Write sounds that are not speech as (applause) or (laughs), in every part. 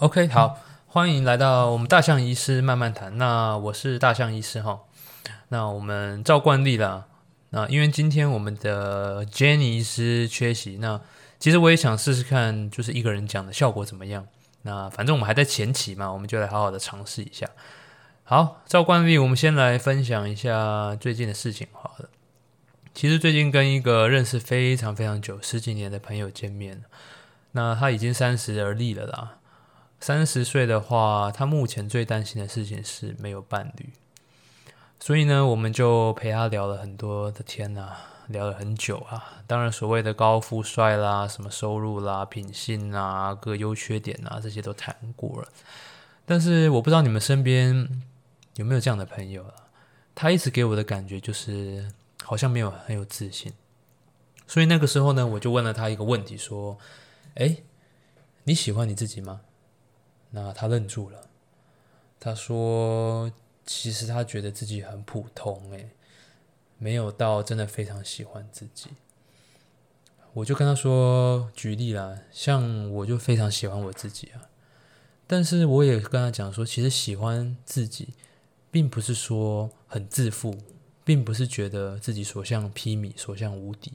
OK，好，欢迎来到我们大象医师慢慢谈。那我是大象医师哈。那我们照惯例啦，那因为今天我们的 Jenny 医师缺席，那其实我也想试试看，就是一个人讲的效果怎么样。那反正我们还在前期嘛，我们就来好好的尝试一下。好，照惯例，我们先来分享一下最近的事情。好了，其实最近跟一个认识非常非常久、十几年的朋友见面，那他已经三十而立了啦。三十岁的话，他目前最担心的事情是没有伴侣。所以呢，我们就陪他聊了很多的天呐，聊了很久啊。当然，所谓的高富帅啦、什么收入啦、品性啊、各优缺点啊，这些都谈过了。但是，我不知道你们身边有没有这样的朋友啊？他一直给我的感觉就是好像没有很有自信。所以那个时候呢，我就问了他一个问题，说：“哎，你喜欢你自己吗？”那他愣住了，他说。其实他觉得自己很普通，诶，没有到真的非常喜欢自己。我就跟他说，举例啦，像我就非常喜欢我自己啊，但是我也跟他讲说，其实喜欢自己，并不是说很自负，并不是觉得自己所向披靡、所向无敌，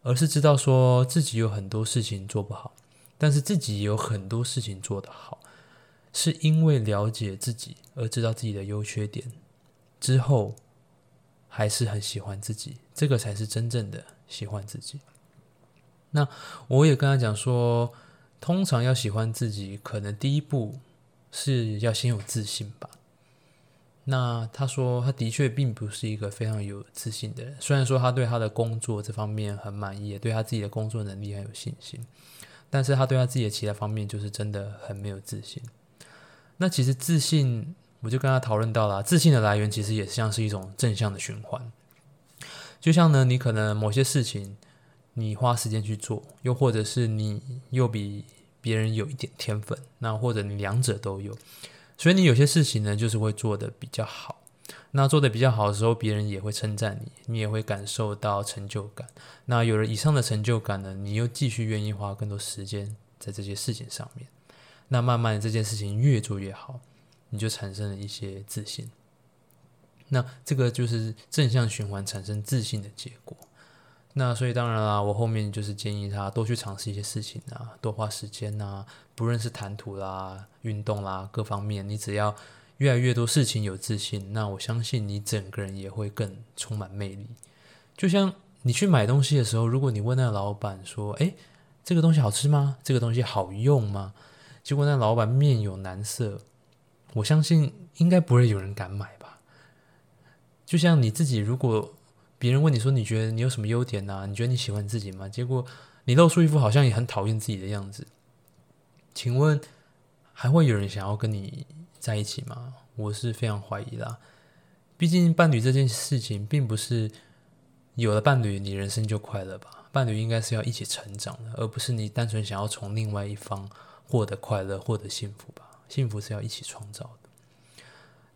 而是知道说自己有很多事情做不好，但是自己有很多事情做得好。是因为了解自己而知道自己的优缺点之后，还是很喜欢自己，这个才是真正的喜欢自己。那我也跟他讲说，通常要喜欢自己，可能第一步是要先有自信吧。那他说，他的确并不是一个非常有自信的人，虽然说他对他的工作这方面很满意，对他自己的工作能力很有信心，但是他对他自己的其他方面就是真的很没有自信。那其实自信，我就跟他讨论到了，自信的来源其实也像是一种正向的循环。就像呢，你可能某些事情你花时间去做，又或者是你又比别人有一点天分，那或者你两者都有，所以你有些事情呢，就是会做的比较好。那做的比较好的时候，别人也会称赞你，你也会感受到成就感。那有了以上的成就感呢，你又继续愿意花更多时间在这些事情上面。那慢慢的这件事情越做越好，你就产生了一些自信。那这个就是正向循环产生自信的结果。那所以当然啦，我后面就是建议他多去尝试一些事情啊，多花时间啊，不论是谈吐啦、运动啦各方面，你只要越来越多事情有自信，那我相信你整个人也会更充满魅力。就像你去买东西的时候，如果你问那个老板说：“诶，这个东西好吃吗？这个东西好用吗？”结果那老板面有难色，我相信应该不会有人敢买吧。就像你自己，如果别人问你说你觉得你有什么优点呢？你觉得你喜欢自己吗？结果你露出一副好像也很讨厌自己的样子，请问还会有人想要跟你在一起吗？我是非常怀疑的。毕竟伴侣这件事情，并不是有了伴侣你人生就快乐吧？伴侣应该是要一起成长的，而不是你单纯想要从另外一方。获得快乐，获得幸福吧。幸福是要一起创造的。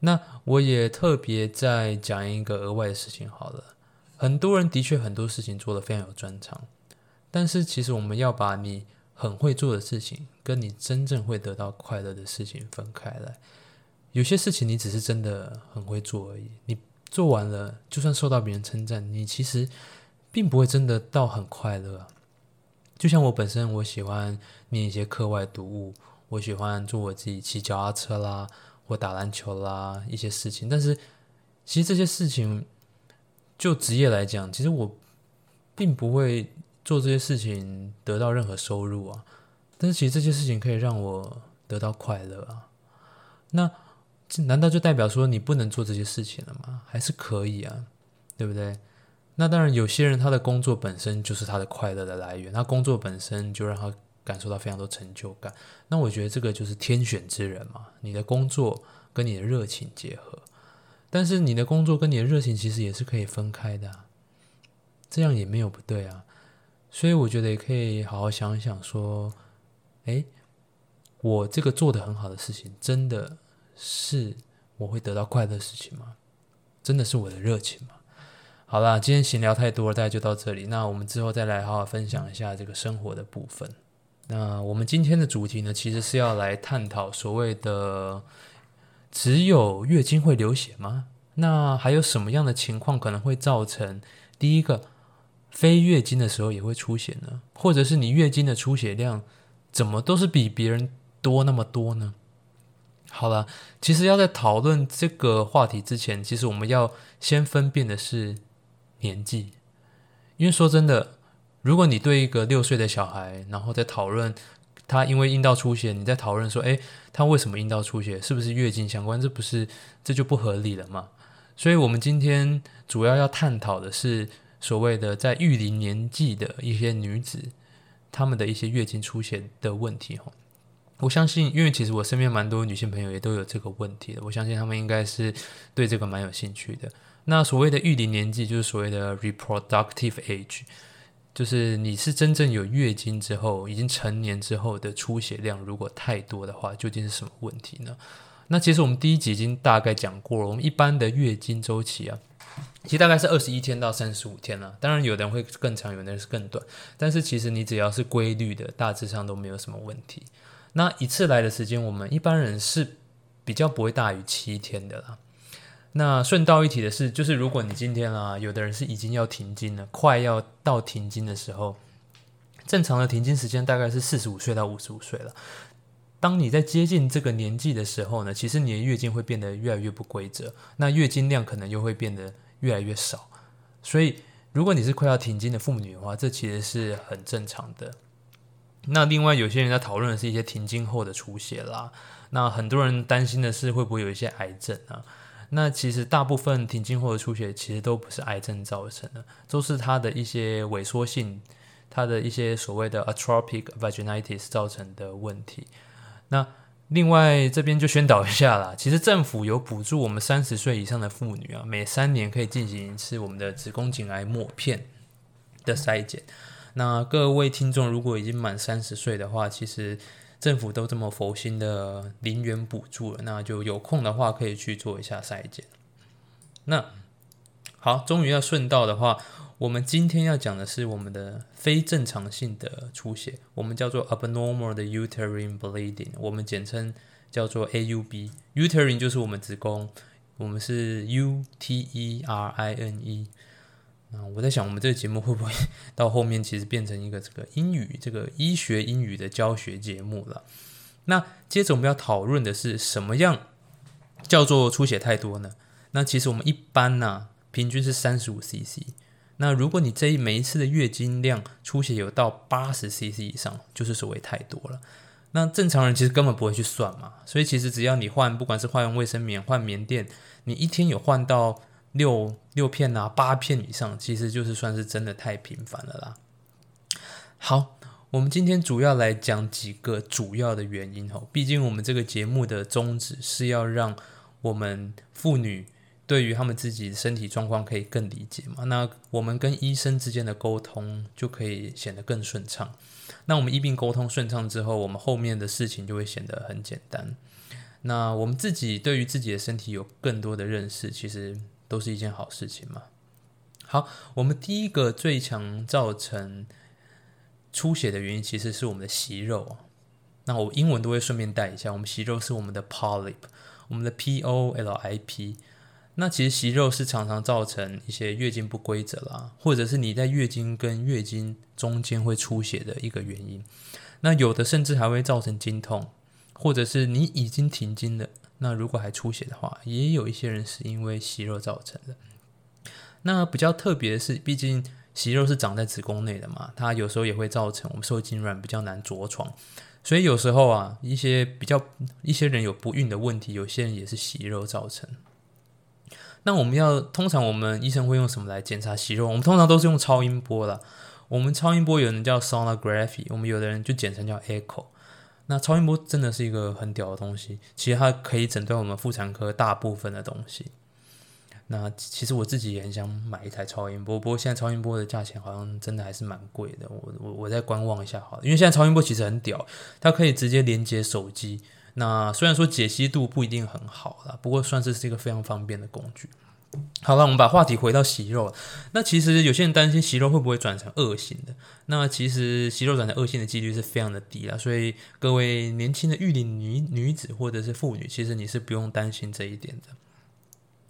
那我也特别再讲一个额外的事情好了。很多人的确很多事情做得非常有专长，但是其实我们要把你很会做的事情，跟你真正会得到快乐的事情分开来。有些事情你只是真的很会做而已，你做完了，就算受到别人称赞，你其实并不会真的到很快乐。就像我本身，我喜欢念一些课外读物，我喜欢做我自己骑脚踏车啦，或打篮球啦一些事情。但是，其实这些事情就职业来讲，其实我并不会做这些事情得到任何收入啊。但是，其实这些事情可以让我得到快乐啊。那这难道就代表说你不能做这些事情了吗？还是可以啊，对不对？那当然，有些人他的工作本身就是他的快乐的来源，他工作本身就让他感受到非常多成就感。那我觉得这个就是天选之人嘛，你的工作跟你的热情结合。但是你的工作跟你的热情其实也是可以分开的，这样也没有不对啊。所以我觉得也可以好好想想，说，哎，我这个做的很好的事情，真的是我会得到快乐的事情吗？真的是我的热情吗？好啦，今天闲聊太多了，大家就到这里。那我们之后再来好好分享一下这个生活的部分。那我们今天的主题呢，其实是要来探讨所谓的只有月经会流血吗？那还有什么样的情况可能会造成第一个非月经的时候也会出血呢？或者是你月经的出血量怎么都是比别人多那么多呢？好了，其实要在讨论这个话题之前，其实我们要先分辨的是年纪，因为说真的。如果你对一个六岁的小孩，然后在讨论他因为阴道出血，你在讨论说，诶，他为什么阴道出血，是不是月经相关？这不是这就不合理了嘛？所以，我们今天主要要探讨的是所谓的在育龄年纪的一些女子，她们的一些月经出血的问题。哈，我相信，因为其实我身边蛮多女性朋友也都有这个问题的，我相信她们应该是对这个蛮有兴趣的。那所谓的育龄年纪，就是所谓的 reproductive age。就是你是真正有月经之后，已经成年之后的出血量，如果太多的话，究竟是什么问题呢？那其实我们第一集已经大概讲过了，我们一般的月经周期啊，其实大概是二十一天到三十五天了。当然，有的人会更长，有的人是更短。但是其实你只要是规律的，大致上都没有什么问题。那一次来的时间，我们一般人是比较不会大于七天的啦。那顺道一提的是，就是如果你今天啊，有的人是已经要停经了，快要到停经的时候，正常的停经时间大概是四十五岁到五十五岁了。当你在接近这个年纪的时候呢，其实你的月经会变得越来越不规则，那月经量可能又会变得越来越少。所以，如果你是快要停经的妇女的话，这其实是很正常的。那另外，有些人在讨论的是一些停经后的出血啦。那很多人担心的是会不会有一些癌症啊？那其实大部分停经后的出血其实都不是癌症造成的，都是它的一些萎缩性，它的一些所谓的 atrophic vaginitis 造成的问题。那另外这边就宣导一下啦，其实政府有补助我们三十岁以上的妇女啊，每三年可以进行一次我们的子宫颈癌抹片的筛检。那各位听众如果已经满三十岁的话，其实。政府都这么佛心的零元补助了，那就有空的话可以去做一下筛检。那好，终于要顺道的话，我们今天要讲的是我们的非正常性的出血，我们叫做 abnormal 的 uterine bleeding，我们简称叫做 AUB。uterine 就是我们子宫，我们是 U T E R I N E。啊，我在想，我们这个节目会不会 (laughs) 到后面其实变成一个这个英语、这个医学英语的教学节目了？那接着我们要讨论的是什么样叫做出血太多呢？那其实我们一般呢，平均是三十五 CC。那如果你这一每一次的月经量出血有到八十 CC 以上，就是所谓太多了。那正常人其实根本不会去算嘛。所以其实只要你换，不管是换卫生棉、换棉垫，你一天有换到。六六片啊，八片以上，其实就是算是真的太频繁了啦。好，我们今天主要来讲几个主要的原因哦。毕竟我们这个节目的宗旨是要让我们妇女对于他们自己的身体状况可以更理解嘛。那我们跟医生之间的沟通就可以显得更顺畅。那我们医病沟通顺畅之后，我们后面的事情就会显得很简单。那我们自己对于自己的身体有更多的认识，其实。都是一件好事情嘛。好，我们第一个最强造成出血的原因，其实是我们的息肉那我英文都会顺便带一下，我们息肉是我们的 polyp，我们的 P O L I P。那其实息肉是常常造成一些月经不规则啦，或者是你在月经跟月经中间会出血的一个原因。那有的甚至还会造成经痛，或者是你已经停经了。那如果还出血的话，也有一些人是因为息肉造成的。那比较特别的是，毕竟息肉是长在子宫内的嘛，它有时候也会造成我们受精卵比较难着床，所以有时候啊，一些比较一些人有不孕的问题，有些人也是息肉造成。那我们要通常我们医生会用什么来检查息肉？我们通常都是用超音波了。我们超音波有人叫 sonography，我们有的人就简称叫 echo。那超音波真的是一个很屌的东西，其实它可以诊断我们妇产科大部分的东西。那其实我自己也很想买一台超音波，不过现在超音波的价钱好像真的还是蛮贵的。我我我再观望一下好了，因为现在超音波其实很屌，它可以直接连接手机。那虽然说解析度不一定很好啦，不过算是是一个非常方便的工具。好了，我们把话题回到息肉。那其实有些人担心息肉会不会转成恶性的？那其实息肉转成恶性的几率是非常的低啦。所以各位年轻的育龄女女子或者是妇女，其实你是不用担心这一点的。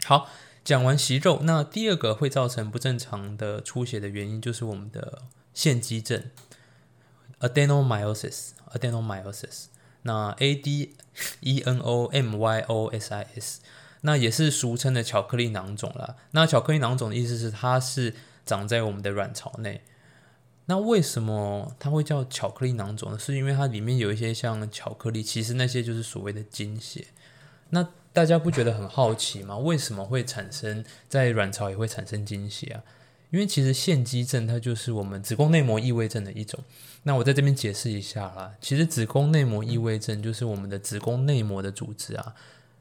好，讲完息肉，那第二个会造成不正常的出血的原因就是我们的腺肌症 （adenomyosis），adenomyosis。那 A D E N O M Y O S I S。那也是俗称的巧克力囊肿啦。那巧克力囊肿的意思是它是长在我们的卵巢内。那为什么它会叫巧克力囊肿呢？是因为它里面有一些像巧克力，其实那些就是所谓的精血。那大家不觉得很好奇吗？为什么会产生在卵巢也会产生精血啊？因为其实腺肌症它就是我们子宫内膜异位症的一种。那我在这边解释一下啦，其实子宫内膜异位症就是我们的子宫内膜的组织啊。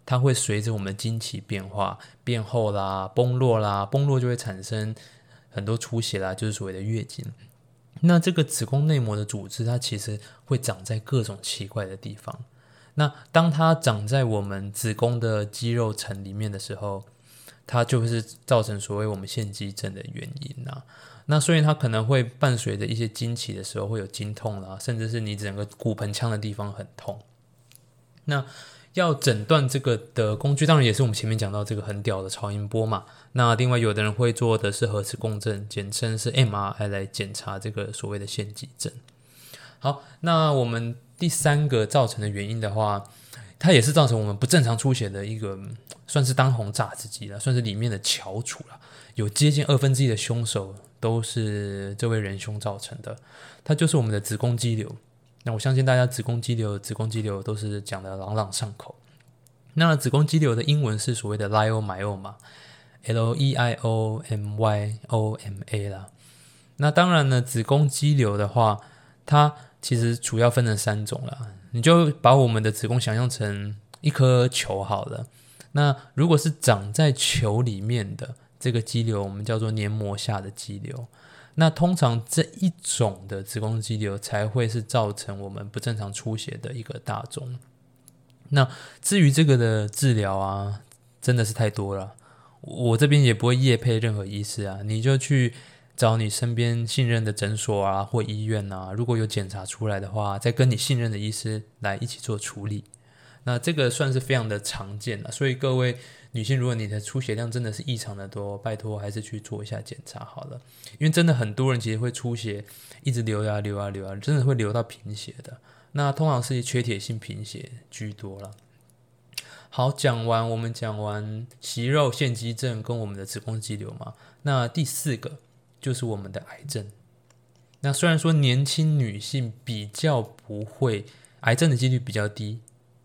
它会随着我们的经期变化变厚啦、崩落啦，崩落就会产生很多出血啦，就是所谓的月经。那这个子宫内膜的组织，它其实会长在各种奇怪的地方。那当它长在我们子宫的肌肉层里面的时候，它就是造成所谓我们腺肌症的原因呐。那所以它可能会伴随着一些经期的时候会有经痛啦，甚至是你整个骨盆腔的地方很痛。那要诊断这个的工具，当然也是我们前面讲到这个很屌的超音波嘛。那另外有的人会做的是核磁共振，简称是 MRI 来检查这个所谓的腺肌症。好，那我们第三个造成的原因的话，它也是造成我们不正常出血的一个，算是当红炸子鸡了，算是里面的翘楚了。有接近二分之一的凶手都是这位仁兄造成的，它就是我们的子宫肌瘤。那我相信大家子宫肌瘤、子宫肌瘤都是讲的朗朗上口。那子宫肌瘤的英文是所谓的 leiomyoma，L E I O M Y O M A 啦。那当然呢，子宫肌瘤的话，它其实主要分成三种了。你就把我们的子宫想象成一颗球好了。那如果是长在球里面的这个肌瘤，我们叫做黏膜下的肌瘤。那通常这一种的子宫肌瘤才会是造成我们不正常出血的一个大宗。那至于这个的治疗啊，真的是太多了，我这边也不会夜配任何医师啊，你就去找你身边信任的诊所啊或医院啊，如果有检查出来的话，再跟你信任的医师来一起做处理。那这个算是非常的常见了，所以各位。女性，如果你的出血量真的是异常的多，拜托还是去做一下检查好了，因为真的很多人其实会出血，一直流啊流啊流啊，真的会流到贫血的。那通常是缺铁性贫血居多了。好，讲完我们讲完息肉、腺肌症跟我们的子宫肌瘤嘛，那第四个就是我们的癌症。那虽然说年轻女性比较不会，癌症的几率比较低。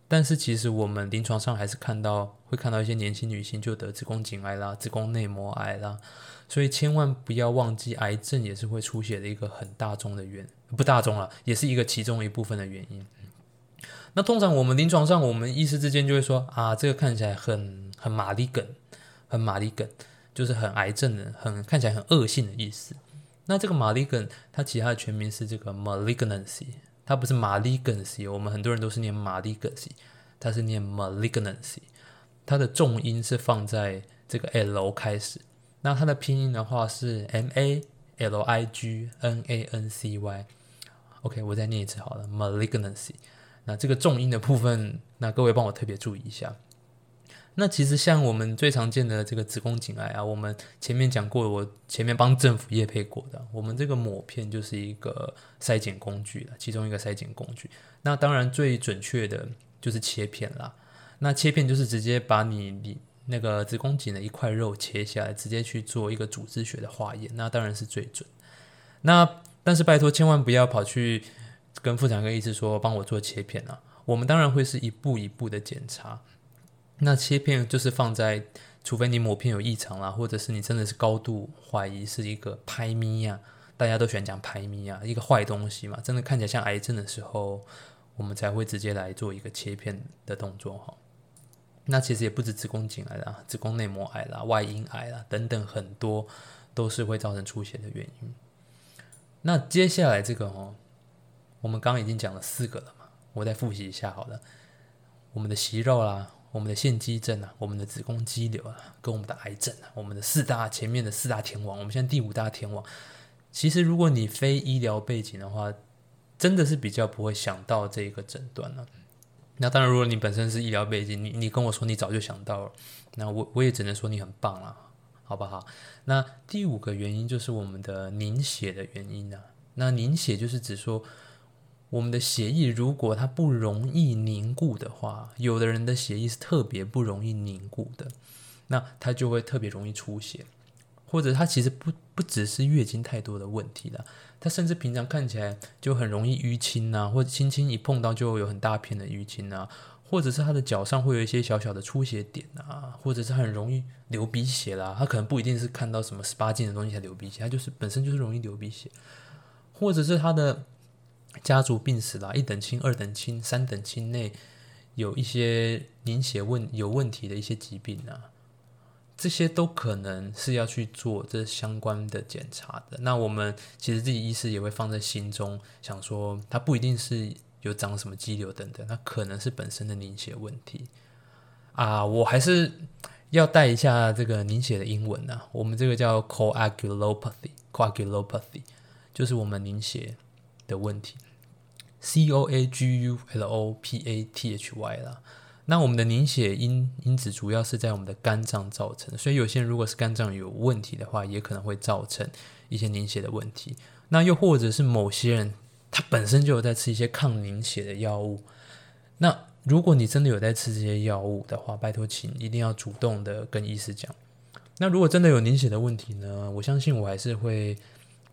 但是其实我们临床上还是看到会看到一些年轻女性就得子宫颈癌啦、子宫内膜癌啦，所以千万不要忘记，癌症也是会出血的一个很大众的原不大众了，也是一个其中一部分的原因。那通常我们临床上，我们医师之间就会说啊，这个看起来很很玛丽梗，很玛丽梗，就是很癌症的，很看起来很恶性的意思。那这个玛丽梗，它其他的全名是这个 malignancy。它不是 malignancy，我们很多人都是念 malignancy，它是念 malignancy，它的重音是放在这个 l 开始。那它的拼音的话是 m a l i g n a n c y。OK，我再念一次好了，malignancy。那这个重音的部分，那各位帮我特别注意一下。那其实像我们最常见的这个子宫颈癌啊，我们前面讲过，我前面帮政府业配过的，我们这个抹片就是一个筛检工具了，其中一个筛检工具。那当然最准确的就是切片啦。那切片就是直接把你你那个子宫颈的一块肉切下来，直接去做一个组织学的化验，那当然是最准。那但是拜托千万不要跑去跟妇产科医师说帮我做切片啊，我们当然会是一步一步的检查。那切片就是放在，除非你抹片有异常啦，或者是你真的是高度怀疑是一个拍咪呀，大家都喜欢讲拍咪呀，一个坏东西嘛，真的看起来像癌症的时候，我们才会直接来做一个切片的动作哈。那其实也不止子宫颈癌啦，子宫内膜癌啦、外阴癌啦等等，很多都是会造成出血的原因。那接下来这个哦，我们刚刚已经讲了四个了嘛，我再复习一下好了，我们的息肉啦。我们的腺肌症啊，我们的子宫肌瘤啊，跟我们的癌症啊，我们的四大前面的四大天王，我们现在第五大天王。其实，如果你非医疗背景的话，真的是比较不会想到这个诊断了。那当然，如果你本身是医疗背景，你你跟我说你早就想到了，那我我也只能说你很棒了，好不好？那第五个原因就是我们的凝血的原因呢。那凝血就是指说。我们的血液如果它不容易凝固的话，有的人的血液是特别不容易凝固的，那它就会特别容易出血，或者他其实不不只是月经太多的问题了，他甚至平常看起来就很容易淤青啊，或者轻轻一碰到就有很大片的淤青啊，或者是他的脚上会有一些小小的出血点啊，或者是很容易流鼻血啦，他可能不一定是看到什么十八禁的东西才流鼻血，他就是本身就是容易流鼻血，或者是他的。家族病史啦，一等亲、二等亲、三等亲内有一些凝血问有问题的一些疾病啊，这些都可能是要去做这相关的检查的。那我们其实自己医师也会放在心中，想说他不一定是有长什么肌瘤等等，他可能是本身的凝血问题啊。我还是要带一下这个凝血的英文啊，我们这个叫 coagulopathy，coagulopathy 就是我们凝血的问题。C O A G U L O P A T H Y 啦，那我们的凝血因因子主要是在我们的肝脏造成，所以有些人如果是肝脏有问题的话，也可能会造成一些凝血的问题。那又或者是某些人他本身就有在吃一些抗凝血的药物，那如果你真的有在吃这些药物的话，拜托请一定要主动的跟医师讲。那如果真的有凝血的问题呢，我相信我还是会。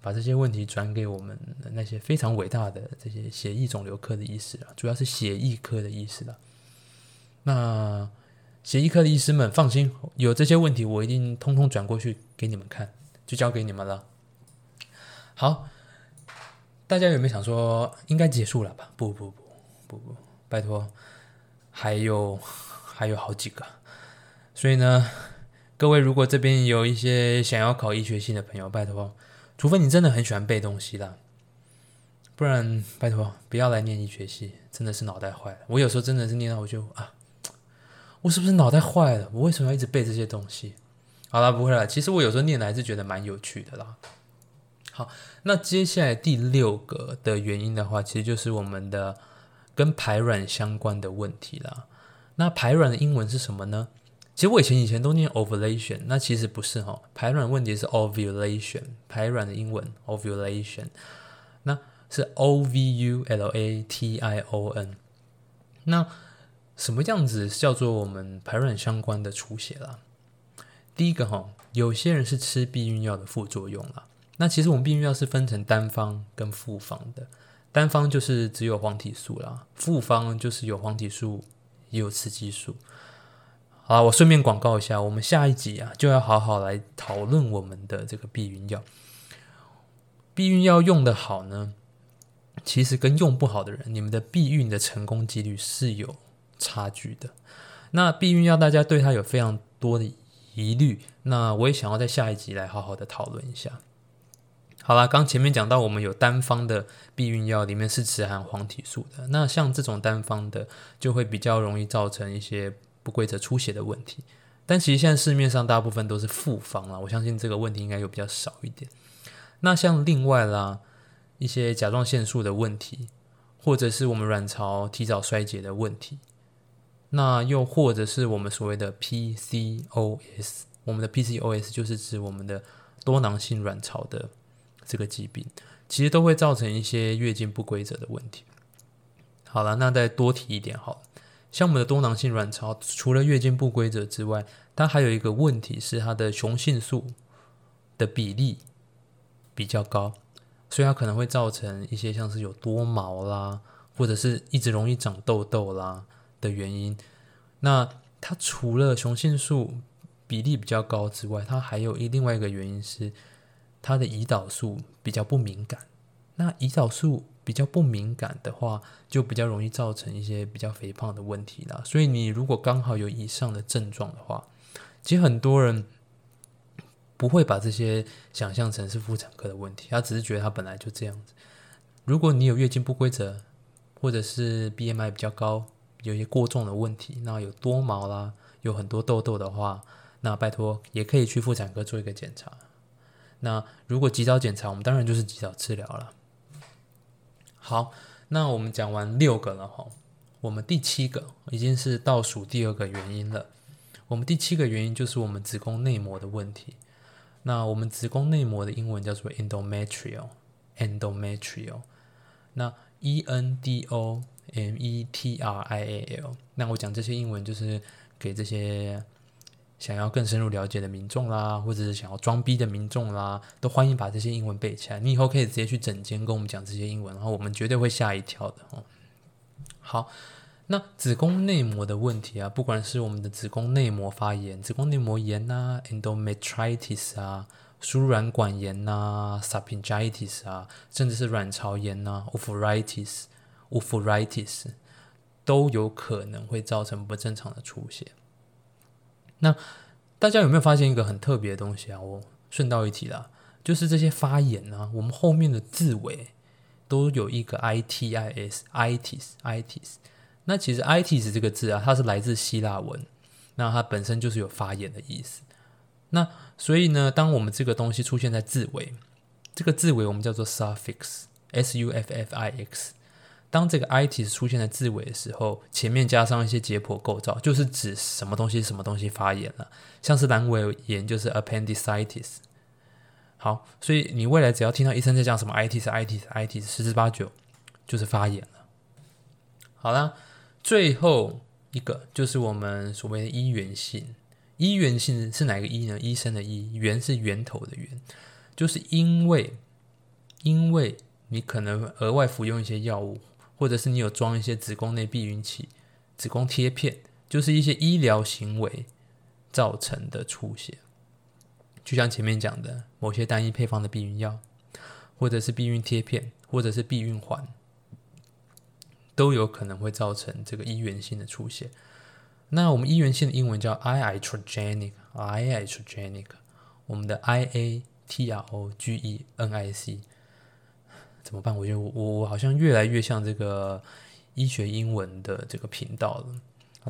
把这些问题转给我们那些非常伟大的这些血液肿瘤科的医师啊，主要是血液科的医师了。那血液科的医师们放心，有这些问题我一定通通转过去给你们看，就交给你们了。好，大家有没有想说应该结束了吧？不不不不不，拜托，还有还有好几个。所以呢，各位如果这边有一些想要考医学系的朋友，拜托。除非你真的很喜欢背东西啦，不然拜托不要来念医学系，真的是脑袋坏了。我有时候真的是念到我就啊，我是不是脑袋坏了？我为什么要一直背这些东西？好了，不会了。其实我有时候念的还是觉得蛮有趣的啦。好，那接下来第六个的原因的话，其实就是我们的跟排卵相关的问题啦。那排卵的英文是什么呢？其实我以前以前都念 ovulation，那其实不是哈，排卵问题是 ovulation，排卵的英文 ovulation，那是 o v u l a t i o n。那什么样子叫做我们排卵相关的出血啦？第一个哈，有些人是吃避孕药的副作用啦。那其实我们避孕药是分成单方跟复方的，单方就是只有黄体素啦，复方就是有黄体素也有雌激素。好，我顺便广告一下，我们下一集啊就要好好来讨论我们的这个避孕药。避孕药用的好呢，其实跟用不好的人，你们的避孕的成功几率是有差距的。那避孕药大家对它有非常多的疑虑，那我也想要在下一集来好好的讨论一下。好啦，刚前面讲到我们有单方的避孕药，里面是只含黄体素的，那像这种单方的就会比较容易造成一些。不规则出血的问题，但其实现在市面上大部分都是复方了，我相信这个问题应该有比较少一点。那像另外啦一些甲状腺素的问题，或者是我们卵巢提早衰竭的问题，那又或者是我们所谓的 PCOS，我们的 PCOS 就是指我们的多囊性卵巢的这个疾病，其实都会造成一些月经不规则的问题。好了，那再多提一点好了。像我们的多囊性卵巢，除了月经不规则之外，它还有一个问题是它的雄性素的比例比较高，所以它可能会造成一些像是有多毛啦，或者是一直容易长痘痘啦的原因。那它除了雄性素比例比较高之外，它还有一另外一个原因是它的胰岛素比较不敏感。那胰岛素比较不敏感的话，就比较容易造成一些比较肥胖的问题啦。所以你如果刚好有以上的症状的话，其实很多人不会把这些想象成是妇产科的问题，他只是觉得他本来就这样子。如果你有月经不规则，或者是 BMI 比较高，有一些过重的问题，那有多毛啦，有很多痘痘的话，那拜托也可以去妇产科做一个检查。那如果及早检查，我们当然就是及早治疗了。好，那我们讲完六个了哈，我们第七个已经是倒数第二个原因了。我们第七个原因就是我们子宫内膜的问题。那我们子宫内膜的英文叫做 endometrial，endometrial。那 e n d o m e t r i a l。那我讲这些英文就是给这些想要更深入了解的民众啦，或者是想要装逼的民众啦，都欢迎把这些英文背起来。你以后可以直接去诊间跟我们讲这些英文，然后我们绝对会吓一跳的哦。好。那子宫内膜的问题啊，不管是我们的子宫内膜发炎、子宫内膜炎呐、endometritis 啊、输卵管炎呐、sapingitis 啊，甚至是卵巢炎呐、oophorytis、oophorytis，都有可能会造成不正常的出血。那大家有没有发现一个很特别的东西啊？我顺道一提啦，就是这些发炎啊，我们后面的字尾都有一个 itis，itis，itis。那其实 itis 这个字啊，它是来自希腊文，那它本身就是有发炎的意思。那所以呢，当我们这个东西出现在字尾，这个字尾我们叫做 suffix，s u f f i x。当这个 it 出现在字尾的时候，前面加上一些解剖构造，就是指什么东西什么东西发炎了，像是阑尾炎就是 appendicitis。好，所以你未来只要听到医生在讲什么 itis itis itis，十之八九就是发炎了。好啦。最后一个就是我们所谓的医源性，医源性是哪个医呢？医生的医，源是源头的源，就是因为因为你可能额外服用一些药物，或者是你有装一些子宫内避孕器、子宫贴片，就是一些医疗行为造成的出血。就像前面讲的，某些单一配方的避孕药，或者是避孕贴片，或者是避孕环。都有可能会造成这个医源性的出血。那我们医源性的英文叫 iatrogenic，iatrogenic，我们的 i a t r o g e n i c，怎么办？我觉得我我好像越来越像这个医学英文的这个频道了。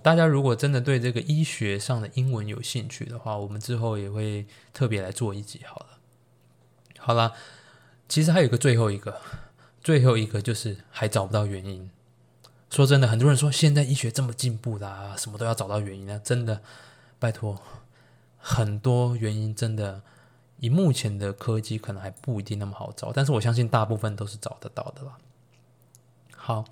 大家如果真的对这个医学上的英文有兴趣的话，我们之后也会特别来做一集。好了，好了，其实还有个最后一个，最后一个就是还找不到原因。说真的，很多人说现在医学这么进步啦，什么都要找到原因啊！真的，拜托，很多原因真的以目前的科技可能还不一定那么好找，但是我相信大部分都是找得到的啦。好，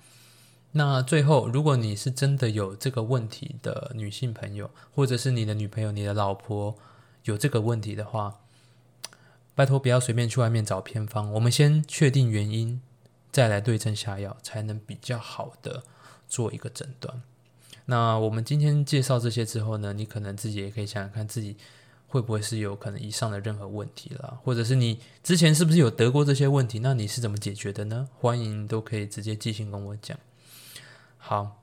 那最后，如果你是真的有这个问题的女性朋友，或者是你的女朋友、你的老婆有这个问题的话，拜托不要随便去外面找偏方，我们先确定原因。再来对症下药，才能比较好的做一个诊断。那我们今天介绍这些之后呢，你可能自己也可以想想看，自己会不会是有可能以上的任何问题了，或者是你之前是不是有得过这些问题？那你是怎么解决的呢？欢迎都可以直接寄信跟我讲。好，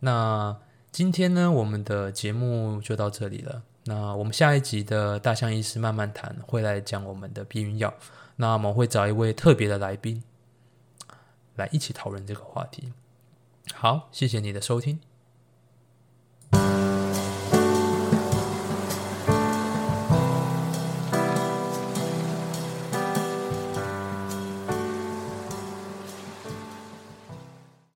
那今天呢，我们的节目就到这里了。那我们下一集的大象医师慢慢谈，会来讲我们的避孕药。那我们会找一位特别的来宾。来一起讨论这个话题。好，谢谢你的收听。